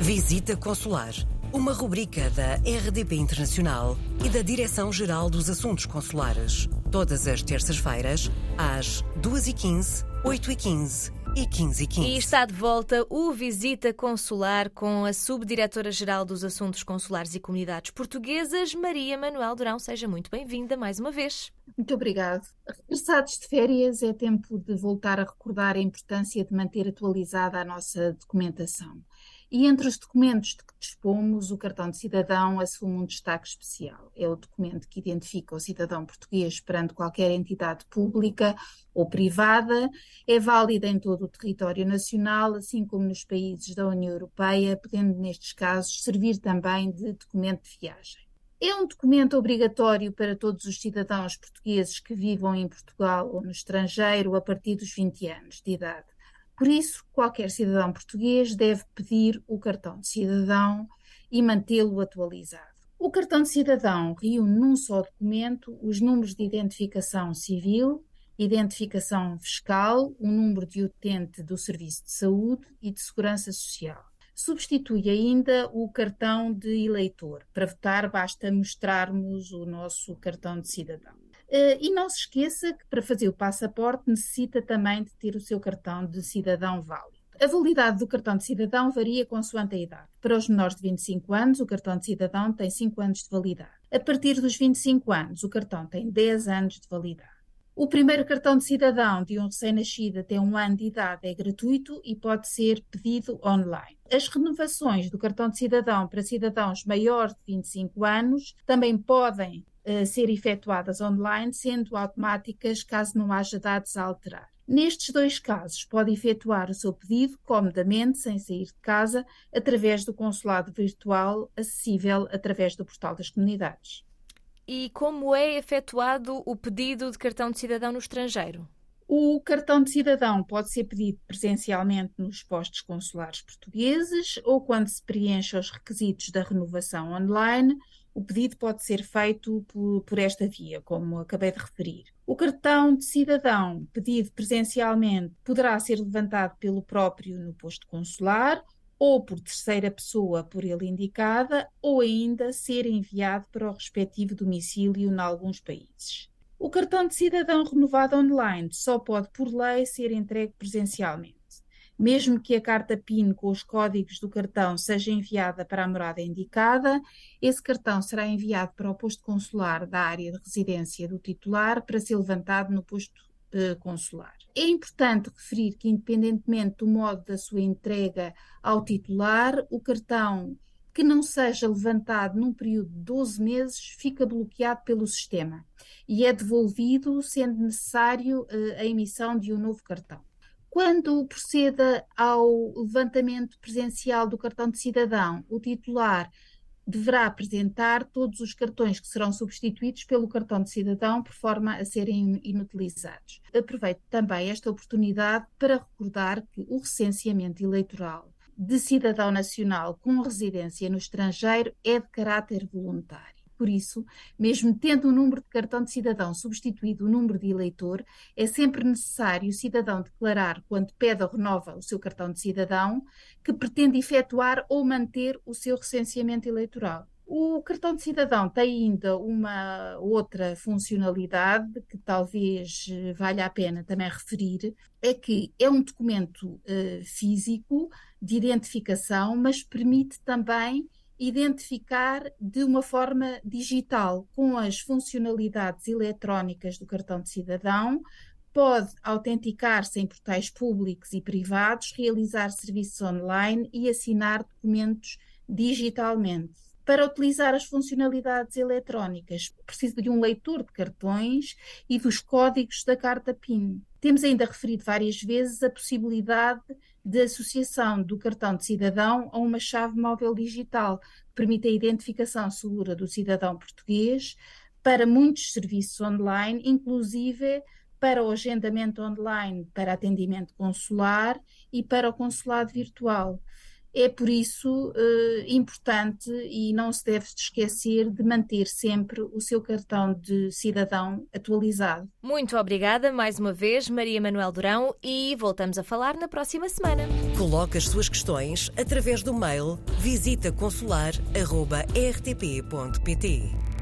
Visita Consular, uma rubrica da RDP Internacional e da Direção-Geral dos Assuntos Consulares. Todas as terças-feiras, às 2h15, 8h15 e 15 h 15. E está de volta o Visita Consular com a Subdiretora-Geral dos Assuntos Consulares e Comunidades Portuguesas, Maria Manuel Durão. Seja muito bem-vinda mais uma vez. Muito obrigado. Regressados de férias, é tempo de voltar a recordar a importância de manter atualizada a nossa documentação. E entre os documentos de que dispomos, o cartão de cidadão assume um destaque especial. É o documento que identifica o cidadão português perante qualquer entidade pública ou privada, é válido em todo o território nacional, assim como nos países da União Europeia, podendo, nestes casos, servir também de documento de viagem. É um documento obrigatório para todos os cidadãos portugueses que vivam em Portugal ou no estrangeiro a partir dos 20 anos de idade. Por isso, qualquer cidadão português deve pedir o cartão de cidadão e mantê-lo atualizado. O cartão de cidadão reúne num só documento os números de identificação civil, identificação fiscal, o número de utente do Serviço de Saúde e de Segurança Social. Substitui ainda o cartão de eleitor. Para votar, basta mostrarmos o nosso cartão de cidadão. Uh, e não se esqueça que para fazer o passaporte necessita também de ter o seu cartão de cidadão válido. A validade do cartão de cidadão varia consoante a idade. Para os menores de 25 anos, o cartão de cidadão tem 5 anos de validade. A partir dos 25 anos, o cartão tem 10 anos de validade. O primeiro cartão de cidadão de um recém-nascido até um ano de idade é gratuito e pode ser pedido online. As renovações do cartão de cidadão para cidadãos maiores de 25 anos também podem ser efetuadas online, sendo automáticas caso não haja dados a alterar. Nestes dois casos, pode efetuar o seu pedido comodamente, sem sair de casa, através do consulado virtual, acessível através do portal das comunidades. E como é efetuado o pedido de cartão de cidadão no estrangeiro? O cartão de cidadão pode ser pedido presencialmente nos postos consulares portugueses ou quando se preenche os requisitos da renovação online o pedido pode ser feito por, por, esta via, como acabei de referir. O cartão de cidadão pedido presencialmente poderá ser levantado pelo próprio no posto consular ou por terceira pessoa por ele indicada, ou ainda ser enviado para o respectivo domicílio em alguns países. O cartão de cidadão renovado online só pode, por lei, ser entregue presencialmente. Mesmo que a carta PIN com os códigos do cartão seja enviada para a morada indicada, esse cartão será enviado para o posto consular da área de residência do titular para ser levantado no posto uh, consular. É importante referir que, independentemente do modo da sua entrega ao titular, o cartão que não seja levantado num período de 12 meses fica bloqueado pelo sistema e é devolvido, sendo necessário uh, a emissão de um novo cartão. Quando proceda ao levantamento presencial do cartão de cidadão, o titular deverá apresentar todos os cartões que serão substituídos pelo cartão de cidadão por forma a serem inutilizados. Aproveito também esta oportunidade para recordar que o recenseamento eleitoral de cidadão nacional com residência no estrangeiro é de caráter voluntário. Por isso, mesmo tendo o número de cartão de cidadão substituído o número de eleitor, é sempre necessário o cidadão declarar, quando pede ou renova o seu cartão de cidadão, que pretende efetuar ou manter o seu recenseamento eleitoral. O cartão de cidadão tem ainda uma outra funcionalidade que talvez eh, valha a pena também referir, é que é um documento uh, físico de identificação, mas permite também identificar de uma forma digital, com as funcionalidades eletrónicas do cartão de cidadão, pode autenticar-se em portais públicos e privados, realizar serviços online e assinar documentos digitalmente. Para utilizar as funcionalidades eletrónicas, preciso de um leitor de cartões e dos códigos da carta PIN. Temos ainda referido várias vezes a possibilidade de associação do cartão de cidadão a uma chave móvel digital, que permite a identificação segura do cidadão português para muitos serviços online, inclusive para o agendamento online, para atendimento consular e para o consulado virtual. É por isso uh, importante e não se deve esquecer de manter sempre o seu cartão de cidadão atualizado. Muito obrigada mais uma vez, Maria Manuel Durão, e voltamos a falar na próxima semana. Coloque as suas questões através do mail visitaconsular.rtp.pt.